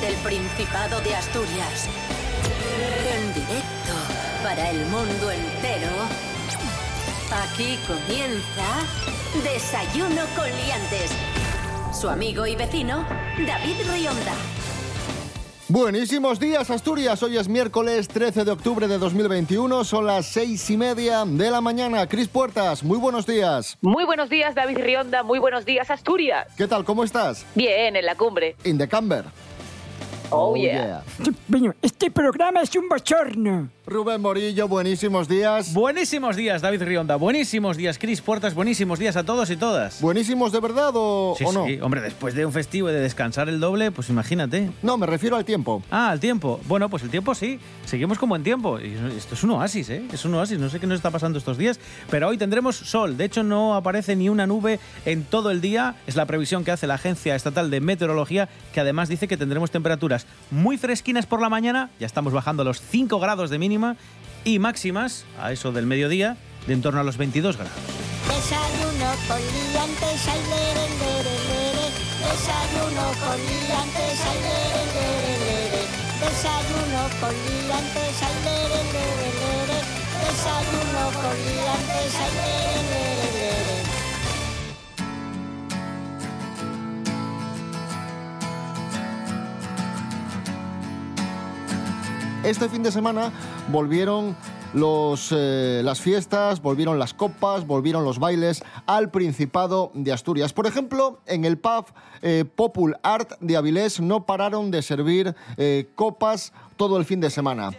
desde el Principado de Asturias. En directo para el mundo entero. Aquí comienza Desayuno con Liantes. Su amigo y vecino, David Rionda. Buenísimos días, Asturias. Hoy es miércoles 13 de octubre de 2021. Son las seis y media de la mañana. Cris Puertas, muy buenos días. Muy buenos días, David Rionda. Muy buenos días, Asturias. ¿Qué tal? ¿Cómo estás? Bien, en la cumbre. In the camber. Oh, yeah. Bueno, este programa es un bochorno. Rubén Morillo, buenísimos días. Buenísimos días, David Rionda. Buenísimos días, Cris Puertas. Buenísimos días a todos y todas. ¿Buenísimos de verdad o, Sí, o no? sí, hombre, después de un festivo y de descansar el doble, pues imagínate. No, me refiero al tiempo. Ah, el tiempo. Bueno, pues el tiempo sí. Seguimos como en tiempo. Esto es un oasis, ¿eh? Es un oasis. No sé qué nos está pasando estos días, pero hoy tendremos sol. De hecho, no aparece ni una nube en todo el día. Es la previsión que hace la Agencia Estatal de Meteorología, que además dice que tendremos temperaturas muy fresquinas por la mañana. Ya estamos bajando a los 5 grados de y máximas, a eso del mediodía, de en torno a los 22 grados. Este fin de semana volvieron los, eh, las fiestas, volvieron las copas, volvieron los bailes al Principado de Asturias. Por ejemplo, en el pub eh, Popul Art de Avilés no pararon de servir eh, copas todo el fin de semana.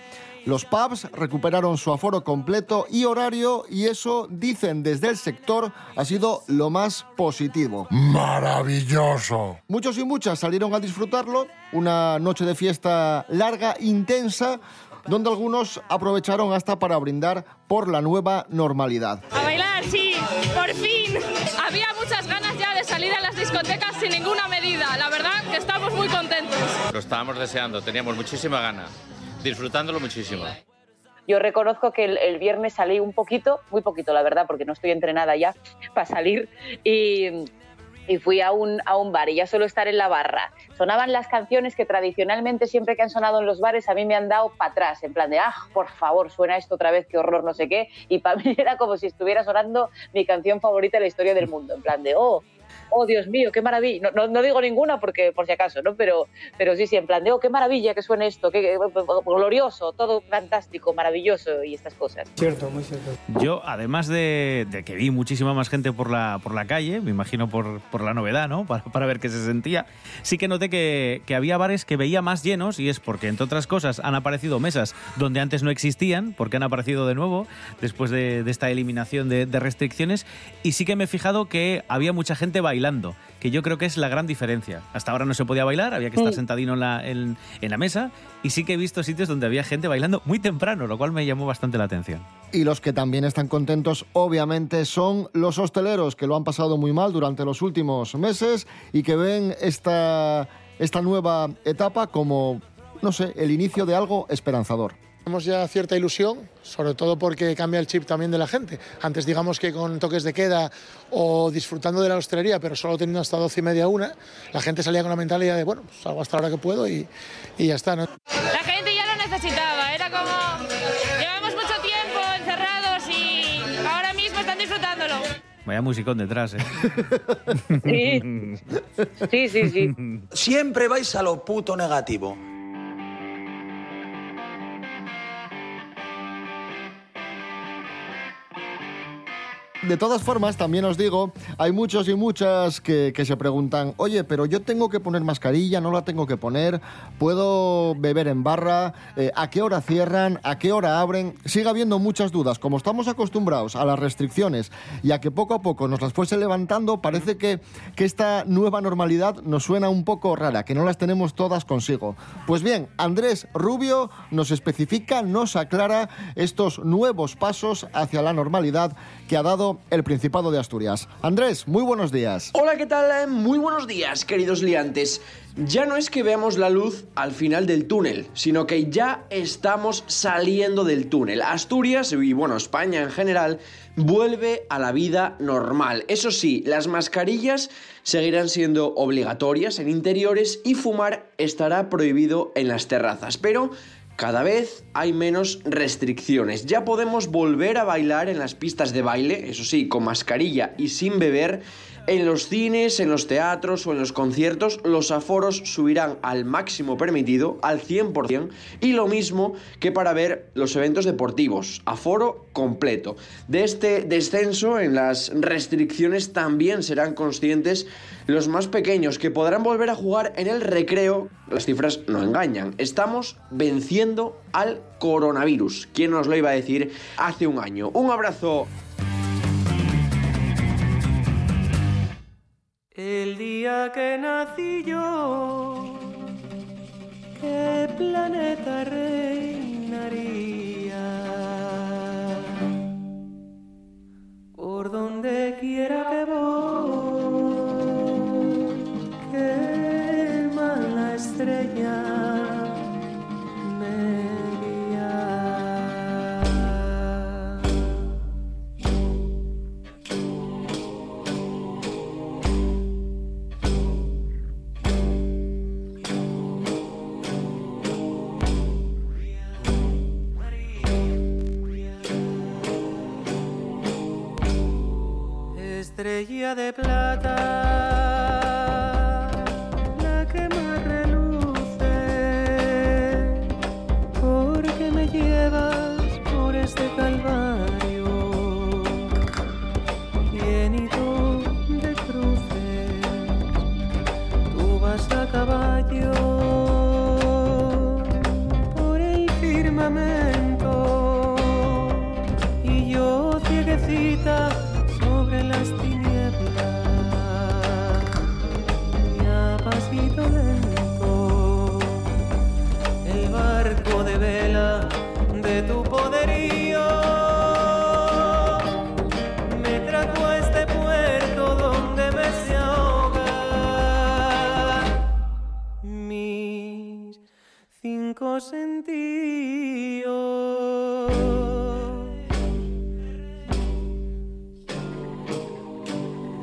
Los pubs recuperaron su aforo completo y horario y eso, dicen desde el sector, ha sido lo más positivo. Maravilloso. Muchos y muchas salieron a disfrutarlo, una noche de fiesta larga, intensa, donde algunos aprovecharon hasta para brindar por la nueva normalidad. A bailar, sí, por fin. Había muchas ganas ya de salir a las discotecas sin ninguna medida. La verdad que estamos muy contentos. Lo estábamos deseando, teníamos muchísima gana, disfrutándolo muchísimo. Yo reconozco que el, viernes salí un poquito, muy poquito, la verdad, porque no estoy entrenada ya para salir. Y, fui a un, a un bar y ya solo estar en la barra. Sonaban las canciones que tradicionalmente siempre que han sonado en los bares a mí me han dado para atrás, en plan de, ah, por favor, suena esto otra vez, qué horror, no sé qué. Y para mí era como si estuviera sonando mi canción favorita de la historia del mundo, en plan de, oh, oh, Dios mío, qué maravilla. No, no, no digo ninguna porque por si acaso, ¿no? Pero, pero sí, sí, en plan de, oh, qué maravilla que suene esto, qué, qué glorioso, todo fantástico, maravilloso y estas cosas. Cierto, muy cierto. Yo, además de, de que vi muchísima más gente por la, por la calle, me imagino por, por la novedad, ¿no? Para, para ver qué se sentía, sí que noté que, que había bares que veía más llenos y es porque, entre otras cosas, han aparecido mesas donde antes no existían, porque han aparecido de nuevo después de, de esta eliminación de, de restricciones. Y sí que me he fijado que había mucha gente bailando, que yo creo que es la gran diferencia. Hasta ahora no se podía bailar, había que estar Sí. sentadino en la, en- en la mesa, y sí que he visto sitios donde había gente bailando muy temprano, lo cual me llamó bastante la atención. Y los que también están contentos, obviamente, son los hosteleros, que lo han pasado muy mal durante los últimos meses y que ven esta, esta nueva etapa como, no sé, el inicio de algo esperanzador. Tenemos ya cierta ilusión, sobre todo porque cambia el chip también de la gente. Antes digamos que con toques de queda o disfrutando de la hostelería, pero solo teniendo hasta 12 y media una, la gente salía con la mentalidad de, bueno, pues hago hasta la hora que puedo y, y ya está. ¿no? La gente ya lo necesitaba. Era como, llevamos mucho tiempo encerrados y ahora mismo están disfrutándolo. Vaya musicón detrás, ¿eh? Sí, sí, sí, sí. Siempre vais a lo puto negativo. De todas formas, también os digo, hay muchos y muchas que, se preguntan, oye, pero yo tengo que poner mascarilla, no la tengo que poner, puedo beber en barra, Eh, a qué hora cierran, a qué hora abren. Sigue habiendo muchas dudas. Como estamos acostumbrados a las restricciones y a que poco a poco nos las fuese levantando, parece que, que esta nueva normalidad nos suena un poco rara, que no las tenemos todas consigo. Pues bien, Andrés Rubio nos especifica, nos aclara estos nuevos pasos hacia la normalidad que ha dado el Principado de Asturias. Andrés, muy buenos días. Hola, ¿qué tal? Eh, Muy buenos días, queridos liantes. Ya no es que veamos la luz al final del túnel, sino que ya estamos saliendo del túnel. Asturias y, bueno, España en general vuelve a la vida normal. Eso sí, las mascarillas seguirán siendo obligatorias en interiores y fumar estará prohibido en las terrazas. Pero cada vez hay menos restricciones. Ya podemos volver a bailar en las pistas de baile, eso sí, con mascarilla y sin beber. En los cines, en los teatros o en los conciertos, los aforos subirán al máximo permitido, al 100%, y lo mismo que para ver los eventos deportivos, aforo completo. De este descenso en las restricciones también serán conscientes los más pequeños, que podrán volver a jugar en el recreo. Las cifras no engañan. Estamos venciendo al coronavirus. ¿Quién nos lo iba a decir hace un año? Un abrazo. Día que nací yo, ¿qué planeta reinaría? Por donde quiera que voy, Estrella de plata,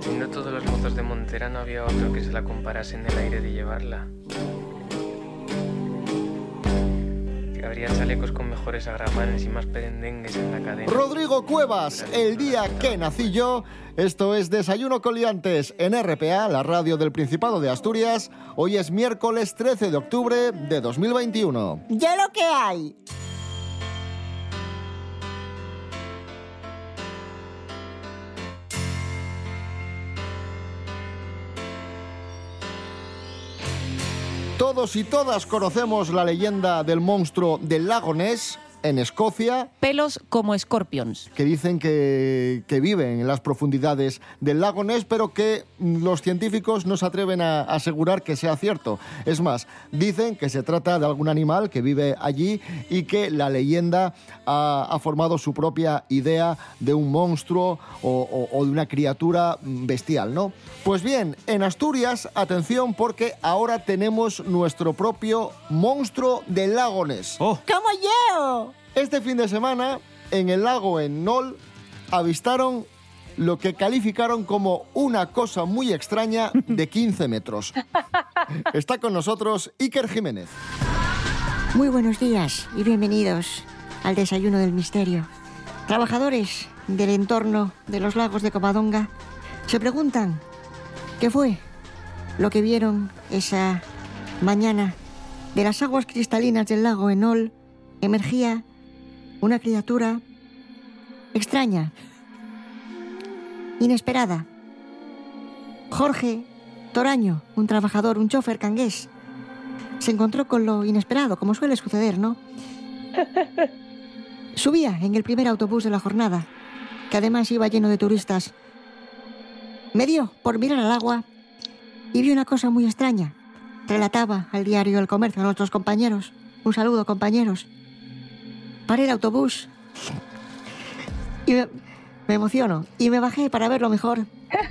Siendo todos los mozos de Montera no había otro que se la comparase en el aire de llevarla. Chalecos con mejores agramanes y más perendengues en la cadena. Rodrigo Cuevas, el día que nací yo. Esto es Desayuno Coliantes en RPA, la radio del Principado de Asturias. Hoy es miércoles 13 de octubre de 2021. ¡Ya lo que hay! Todos y todas conocemos la leyenda del monstruo del lago Ness en Escocia. Pelos como escorpions. que dicen que, que viven en las profundidades del lago Ness, pero que los científicos no se atreven a asegurar que sea cierto. Es más, dicen que se trata de algún animal que vive allí y que la leyenda ha, ha formado su propia idea de un monstruo o, o- o de una criatura bestial, ¿no? Pues bien, en Asturias, atención porque ahora tenemos nuestro propio monstruo del lago Ness. ¡Como yo! Este fin de semana, en el lago en Nol, avistaron lo que calificaron como una cosa muy extraña de 15 metros. Está con nosotros Iker Jiménez. Muy buenos días y bienvenidos al Desayuno del Misterio. Trabajadores del entorno de los lagos de Covadonga se preguntan qué fue lo que vieron esa mañana. De las aguas cristalinas del lago Enol emergía una criatura extraña, inesperada. Jorge Toraño, un trabajador, un chofer cangués, se encontró con lo inesperado, como suele suceder, ¿no? Subía en el primer autobús de la jornada, que además iba lleno de turistas. Me dio por mirar al agua y vi una cosa muy extraña. Relataba al diario El Comercio a nuestros compañeros. Un saludo, compañeros. Paré el autobús y me, me emociono. Y me bajé para verlo mejor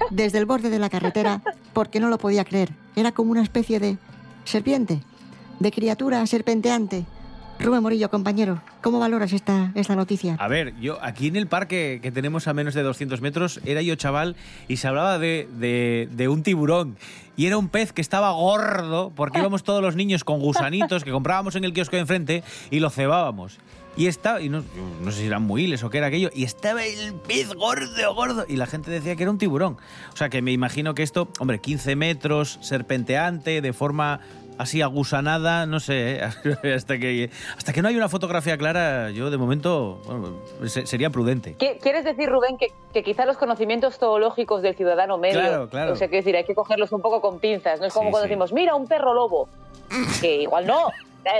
desde el borde de la carretera porque no lo podía creer. Era como una especie de serpiente, de criatura serpenteante, Rubén Morillo, compañero, ¿cómo valoras esta, esta noticia? A ver, yo aquí en el parque que tenemos a menos de 200 metros, era yo chaval y se hablaba de, de- un tiburón. Y era un pez que estaba gordo porque íbamos todos los niños con gusanitos que comprábamos en el kiosco de enfrente y lo cebábamos. Y estaba, y no, no sé si eran muiles o qué era aquello, y estaba el pez gordo, gordo, y la gente decía que era un tiburón. O sea que me imagino que esto, hombre, 15 metros, serpenteante, de forma así agusanada, no sé, ¿eh? hasta que hasta que no hay una fotografía clara, yo de momento bueno, se- sería prudente. ¿Qué- ¿Quieres decir, Rubén, que, que quizá los conocimientos zoológicos del ciudadano medio, Claro, claro. o sea, quiero decir, hay que cogerlos un poco con pinzas, no es como Sí, cuando sí. decimos, mira, un perro lobo, que igual no,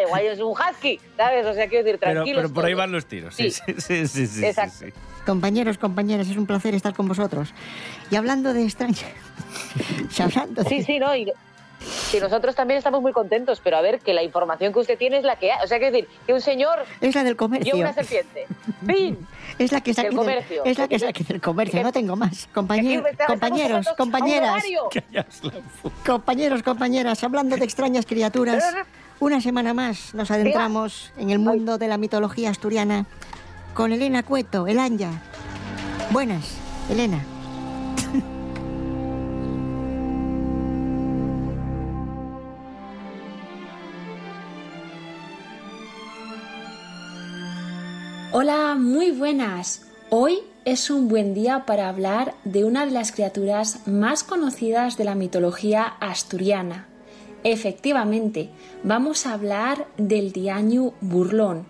igual es un husky, ¿sabes? O sea, quiero decir, Pero, tranquilos. pero por ahí van los tiros, sí, Sí. sí, sí, sí, Exacto. sí, sí. Compañeros, compañeras, es un placer estar con vosotros. Y hablando de extrañas... y hablando de- Sí, sí, ¿no? Y, y nosotros también estamos muy contentos, pero a ver, que la información que usted tiene es la que hay. O sea, quiero decir, que un señor Es la del comercio. vio una serpiente. ¡Pin! Es la que saqué Del del, comercio. es la que saqué del comercio, no tengo más. Compañe- Que aquí estamos compañeros, compañeras, compañeros, compañeras, hablando de extrañas criaturas, una semana más nos adentramos en el mundo de la mitología asturiana con Elena Cueto, el Anya. Buenas, Elena. Hola, muy buenas. Hoy es un buen día para hablar de una de las criaturas más conocidas de la mitología asturiana. Efectivamente, vamos a hablar del diaño burlón,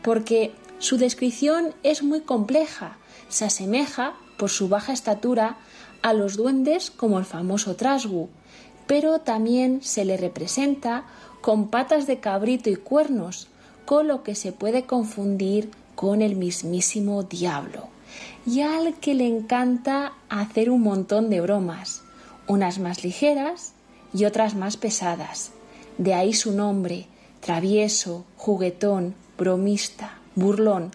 porque su descripción es muy compleja. Se asemeja, por su baja estatura, a los duendes como el famoso trasgu, pero también se le representa con patas de cabrito y cuernos, con lo que se puede confundir con el mismísimo diablo, y al que le encanta hacer un montón de bromas, unas más ligeras y otras más pesadas. De ahí su nombre, travieso, juguetón, bromista, burlón,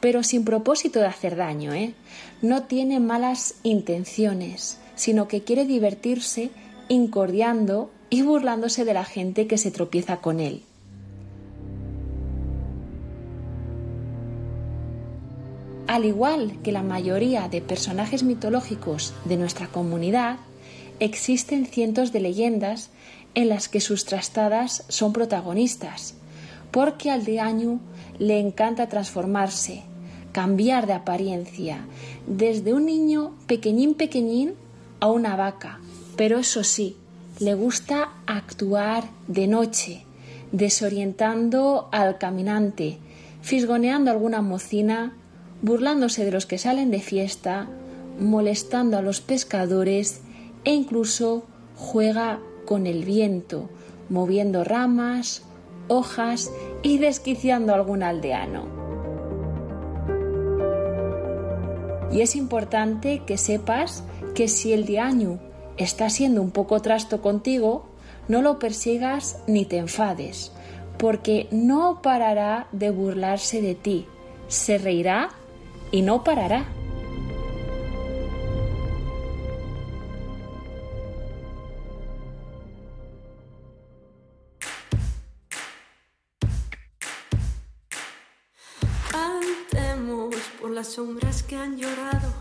pero sin propósito de hacer daño, ¿eh? No tiene malas intenciones, sino que quiere divertirse incordiando y burlándose de la gente que se tropieza con él. Al igual que la mayoría de personajes mitológicos de nuestra comunidad, existen cientos de leyendas en las que sus trastadas son protagonistas, porque al deaño le encanta transformarse, cambiar de apariencia, desde un niño pequeñín pequeñín a una vaca, pero eso sí, le gusta actuar de noche, desorientando al caminante, fisgoneando alguna mocina, burlándose de los que salen de fiesta, molestando a los pescadores e incluso juega con el viento, moviendo ramas, hojas y desquiciando a algún aldeano. Y es importante que sepas que si el diaño está siendo un poco trasto contigo, no lo persigas ni te enfades, porque no parará de burlarse de ti, se reirá y no parará. Cantemos por las sombras que han llorado,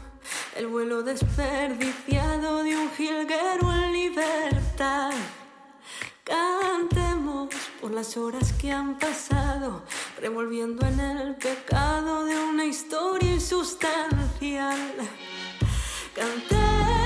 el vuelo desperdiciado de un jilguero en libertad. Cantemos por las horas que han pasado, revolviendo en el pecado de una historia insustancial. Cantemos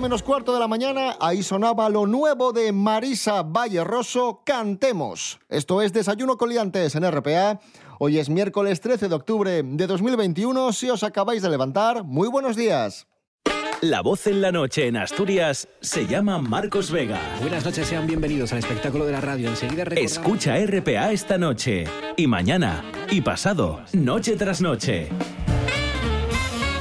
menos cuarto de la mañana, ahí sonaba lo nuevo de Marisa Valle Rosso, Cantemos. Esto es Desayuno Coliantes en RPA. Hoy es miércoles 13 de octubre de 2021. Si os acabáis de levantar, muy buenos días. La voz en la noche en Asturias se llama Marcos Vega. Buenas noches, sean bienvenidos al espectáculo de la radio. Enseguida. Escucha RPA esta noche, y mañana, y pasado, noche tras noche.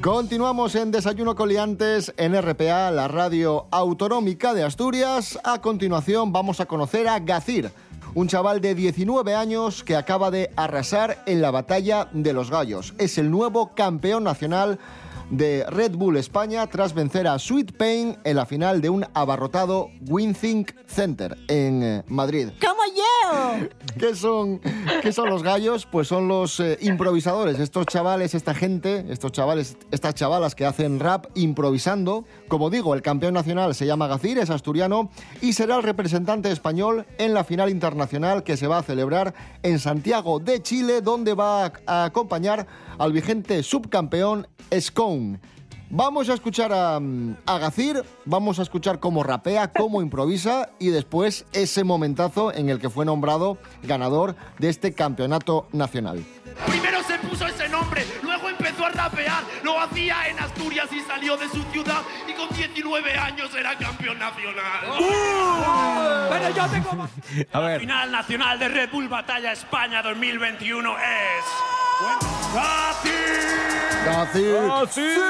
Continuamos en Desayuno Coliantes en RPA, la radio autonómica de Asturias. A continuación vamos a conocer a Gacir, un chaval de 19 años que acaba de arrasar en la batalla de los gallos. Es el nuevo campeón nacional de Red Bull España tras vencer a Sweet Pain en la final de un abarrotado WinThink Center en eh, Madrid. ¡Como yo! ¿Qué son, ¿Qué son los gallos? Pues son los eh, improvisadores, estos chavales, esta gente, estos chavales, estas chavalas que hacen rap improvisando. Como digo, el campeón nacional se llama Gacir, es asturiano y será el representante español en la final internacional que se va a celebrar en Santiago de Chile, donde va a, a acompañar al vigente subcampeón Scone. Vamos a escuchar a, a Gacir, vamos a escuchar cómo rapea, cómo improvisa y después ese momentazo en el que fue nombrado ganador de este campeonato nacional. Primero se puso ese nombre, empezó a rapear, lo hacía en Asturias y salió de su ciudad y con 19 años era campeón nacional. Pero yo tengo A La ver, final nacional de Red Bull Batalla España 2021 es... ¡Gacir! Gacir.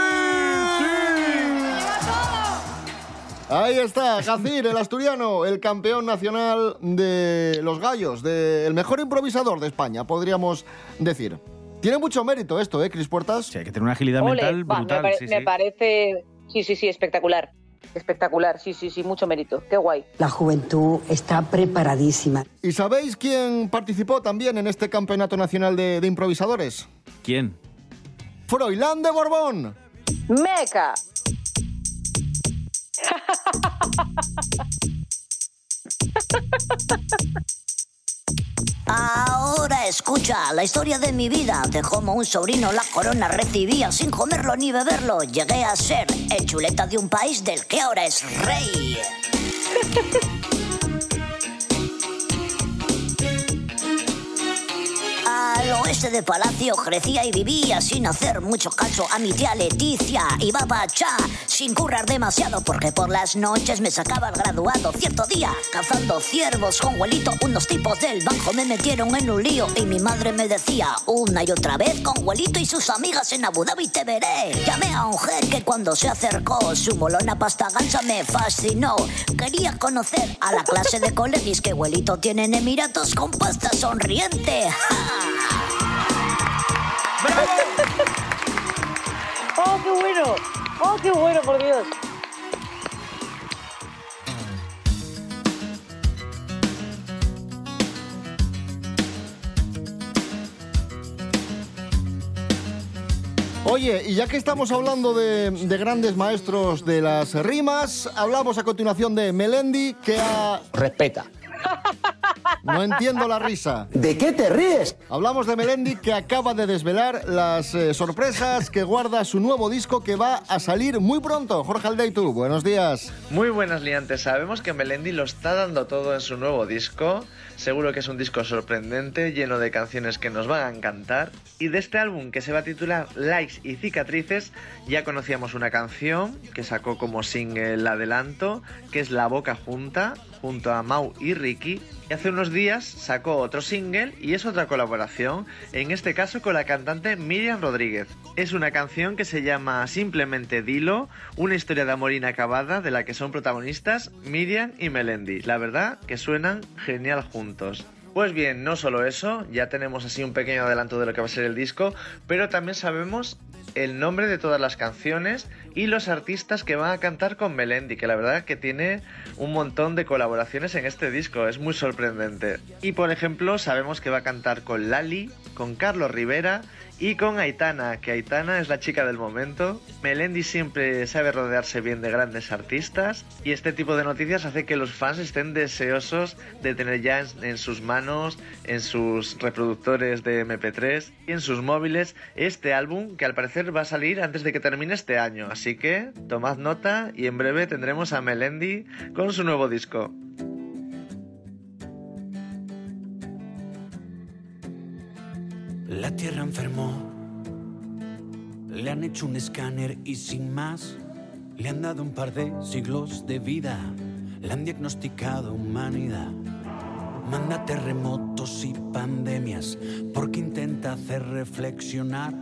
Ahí está, Gacir, el asturiano, el campeón nacional de los gallos, de- el mejor improvisador de España, podríamos decir. Tiene mucho mérito esto, ¿eh, Cris Puertas? Sí, hay que tener una agilidad Ole, mental va, me, brutal. pare- sí, me sí. parece, sí, sí, sí, espectacular. Espectacular, sí, sí, sí, mucho mérito. Qué guay. La juventud está preparadísima. ¿Y sabéis quién participó también en este campeonato nacional de, de improvisadores? ¿Quién? Froilán de Borbón. Meca. Ahora escucha la historia de mi vida, de cómo un sobrino la corona recibía sin comerlo ni beberlo. Llegué a ser el chuleta de un país del que ahora es rey. Al oeste de Palacio crecía y vivía sin hacer mucho caso a mi tía Leticia. Iba chá sin currar demasiado porque por las noches me sacaba el graduado. Cierto día, cazando ciervos con huelito, unos tipos del banco me metieron en un lío y mi madre me decía una y otra vez con huelito y sus amigas en Abu Dhabi te veré. Llamé a un que cuando se acercó, su molona pasta gansa me fascinó. Quería conocer a la clase de colegis que huelito tiene en Emiratos con pasta sonriente. ¡Oh, qué bueno! ¡Oh, qué bueno, por Dios! Oye, y ya que estamos hablando de, de grandes maestros de las rimas, hablamos a continuación de Melendi, que ha... Respeta. No entiendo la risa. ¿De qué te ríes? Hablamos de Melendi que acaba de desvelar las eh, sorpresas que guarda su nuevo disco que va a salir muy pronto. Jorge Aldeitu, buenos días. Muy buenas liantes. Sabemos que Melendi lo está dando todo en su nuevo disco. Seguro que es un disco sorprendente, lleno de canciones que nos van a encantar. Y de este álbum que se va a titular Likes y Cicatrices, ya conocíamos una canción que sacó como single adelanto, que es La Boca Junta, junto a Mau y Ricky. Y hace unos días sacó otro single y es otra colaboración, en este caso con la cantante Miriam Rodríguez. Es una canción que se llama Simplemente Dilo, una historia de amor inacabada de la que son protagonistas Miriam y Melendi. La verdad que suenan genial juntos. Pues bien, no solo eso, ya tenemos así un pequeño adelanto de lo que va a ser el disco, pero también sabemos el nombre de todas las canciones y los artistas que van a cantar con Melendi, que la verdad que tiene un montón de colaboraciones en este disco, es muy sorprendente. Y por ejemplo, sabemos que va a cantar con Lali, con Carlos Rivera y con Aitana, que Aitana es la chica del momento. Melendi siempre sabe rodearse bien de grandes artistas y este tipo de noticias hace que los fans estén deseosos de tener ya en, en sus manos, en sus reproductores de MP3 y en sus móviles este álbum que al parecer va a salir antes de que termine este año. Así que tomad nota y en breve tendremos a Melendi con su nuevo disco. La tierra enfermó. Le han hecho un escáner y sin más le han dado un par de siglos de vida. Le han diagnosticado humanidad. Manda terremotos y pandemias porque intenta hacer reflexionar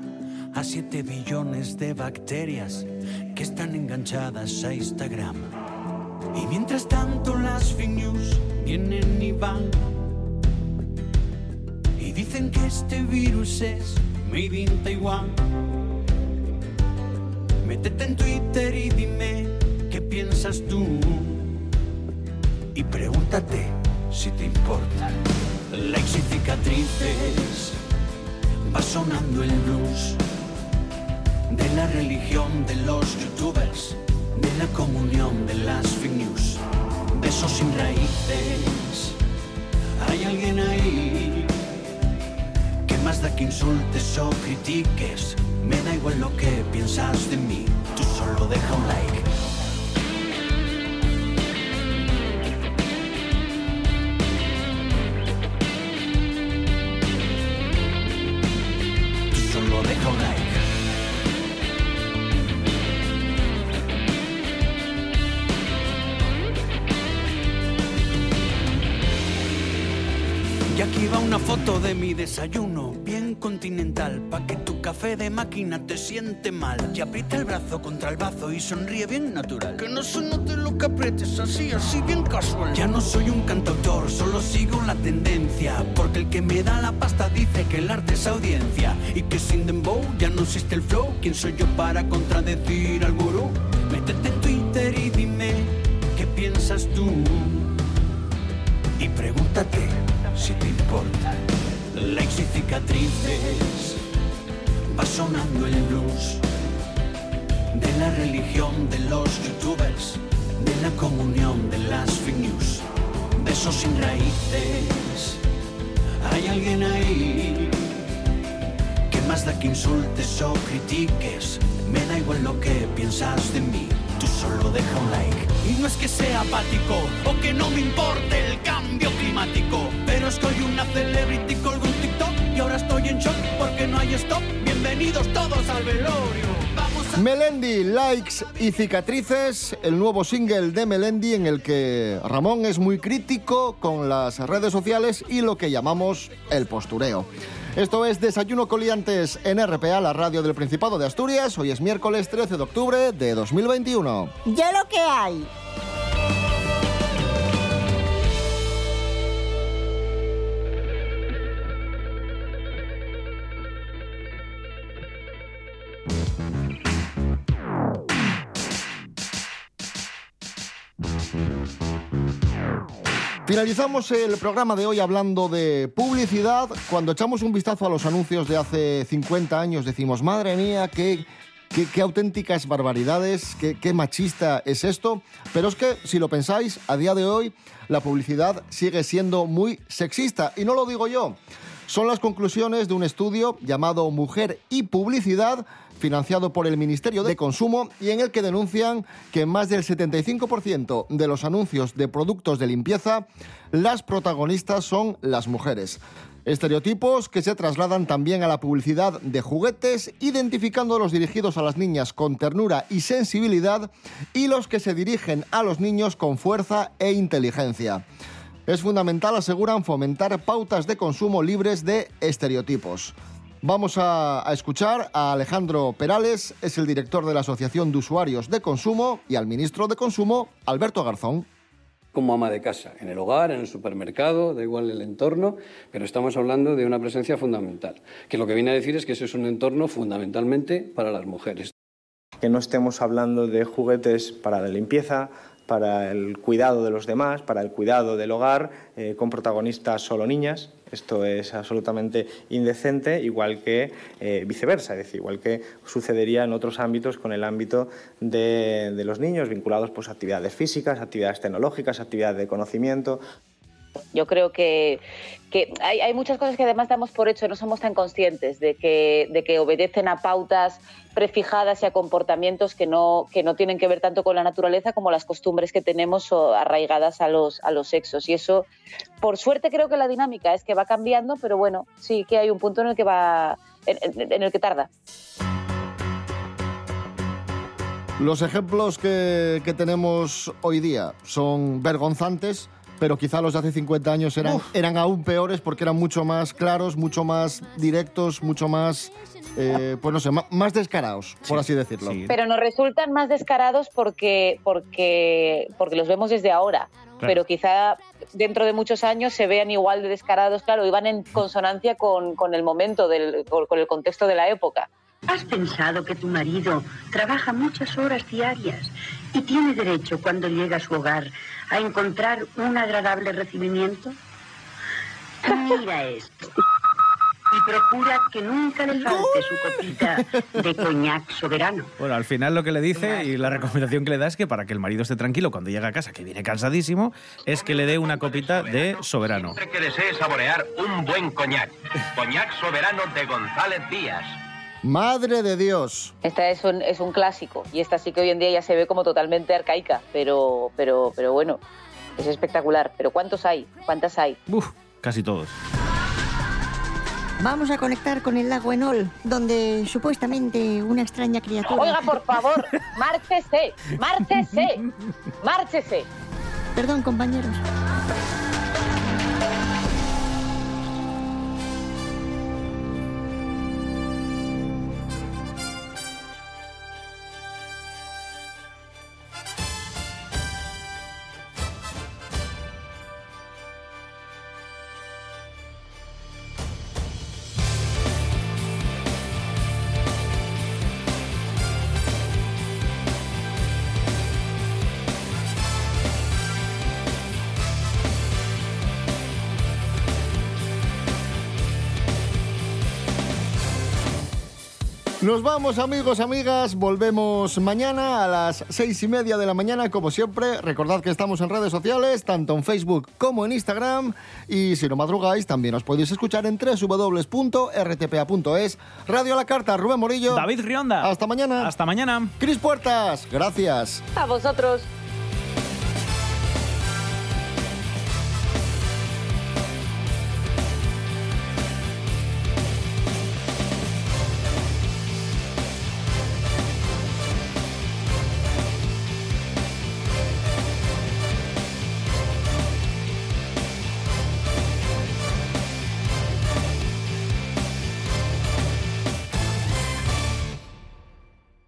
a 7 billones de bacterias que están enganchadas a Instagram. Y mientras tanto las fake news vienen y van y dicen que este virus es made in Taiwan. Métete en Twitter y dime qué piensas tú. Y pregúntate si te importa. Likes y cicatrices. Va sonando el blues de la religión de los youtubers, de la comunión de las fake news, de esos sin raíces. Hay alguien ahí que más da que insultes o critiques. Me da igual lo que piensas de mí, tú solo deja un like. Aquí va una foto de mi desayuno, bien continental, pa' que tu café de máquina te siente mal. Y aprieta el brazo contra el bazo y sonríe bien natural. Que no se note lo que aprietes, así, así, bien casual. Ya no soy un cantautor, solo sigo la tendencia. Porque el que me da la pasta dice que el arte es audiencia. Y que sin dembow ya no existe el flow. ¿Quién soy yo para contradecir al gurú? Métete en Twitter si te importa. Likes y cicatrices, va sonando el blues de la religión de los youtubers, de la comunión de las fake news, de esos sin raíces. Hay alguien ahí que más da que insultes o critiques. Me da igual lo que piensas de mí, tú solo deja un like. Y no es que sea apático o que no me importe el cambio climático, que hoy una celebrity colgó un TikTok y ahora estoy en shock porque no hay stop. Bienvenidos todos al velorio. Vamos a... Melendi, likes y cicatrices, el nuevo single de Melendi en el que Ramón es muy crítico con las redes sociales y lo que llamamos el postureo. Esto es Desayuno Coliantes en RPA, la radio del Principado de Asturias. Hoy es miércoles 13 de octubre de 2021. Ya lo que hay. Finalizamos el programa de hoy hablando de publicidad. Cuando echamos un vistazo a los anuncios de hace 50 años decimos, madre mía, qué, qué, auténticas barbaridades, qué, qué machista es esto. Pero es que, si lo pensáis, a día de hoy la publicidad sigue siendo muy sexista. Y no lo digo yo. Son las conclusiones de un estudio llamado Mujer y Publicidad, financiado por el Ministerio de Consumo y en el que denuncian que más del 75% de los anuncios de productos de limpieza, las protagonistas son las mujeres. Estereotipos que se trasladan también a la publicidad de juguetes, identificando los dirigidos a las niñas con ternura y sensibilidad y los que se dirigen a los niños con fuerza e inteligencia. Es fundamental, aseguran, fomentar pautas de consumo libres de estereotipos. Vamos a, a, escuchar a Alejandro Perales, es el director de la Asociación de Usuarios de Consumo, y al ministro de Consumo, Alberto Garzón. Como ama de casa, en el hogar, en el supermercado, da igual el entorno, pero estamos hablando de una presencia fundamental, que lo que viene a decir es que ese es un entorno fundamentalmente para las mujeres. Que no estemos hablando de juguetes para la limpieza, para el cuidado de los demás, para el cuidado del hogar, eh, con protagonistas solo niñas. Esto es absolutamente indecente, igual que eh, viceversa, es decir, igual que sucedería en otros ámbitos con el ámbito de, de los niños vinculados pues, a actividades físicas, actividades tecnológicas, actividades de conocimiento. Yo creo que, que hay, hay, muchas cosas que además damos por hecho, no somos tan conscientes de que, de que obedecen a pautas prefijadas y a comportamientos que no, que no tienen que ver tanto con la naturaleza como las costumbres que tenemos arraigadas a los, a los sexos. Y eso, por suerte, creo que la dinámica es que va cambiando, pero bueno, sí que hay un punto en el que va, en, el que tarda. Los ejemplos que, que tenemos hoy día son vergonzantes pero quizá los de hace 50 años eran, eran aún peores porque eran mucho más claros, mucho más directos, mucho más, eh, pues no sé, más descarados, por así decirlo. Sí. Pero nos resultan más descarados porque, porque, porque los vemos desde ahora. Claro. Pero quizá dentro de muchos años se vean igual de descarados, claro, y van en consonancia con, con el momento, del, con el contexto de la época. ¿Has pensado que tu marido trabaja muchas horas diarias y tiene derecho cuando llega a su hogar a encontrar un agradable recibimiento? Mira esto. Y procura que nunca le falte su copita de coñac soberano. Bueno, al final lo que le dice y la recomendación que le da es que para que el marido esté tranquilo cuando llega a casa, que viene cansadísimo, es que le dé una copita de soberano. Siempre que desee saborear un buen coñac. Coñac soberano de González Díaz. Madre de Dios. Esta es un, es un clásico y esta sí que hoy en día ya se ve como totalmente arcaica, pero, pero, pero bueno, es espectacular. Pero ¿cuántos hay? ¿Cuántas hay? Uf, casi todos. Vamos a conectar con el lago Enol, donde supuestamente una extraña criatura... Oiga, por favor, márchese, márchese, márchese. Perdón, compañeros. Nos vamos amigos, amigas, volvemos mañana a las seis y media de la mañana, como siempre. Recordad que estamos en redes sociales, tanto en Facebook como en Instagram. Y si no madrugáis, también os podéis escuchar en www.rtpa.es. Radio a la carta, Rubén Morillo. David Rionda. Hasta mañana. Hasta mañana. Cris Puertas, gracias. A vosotros.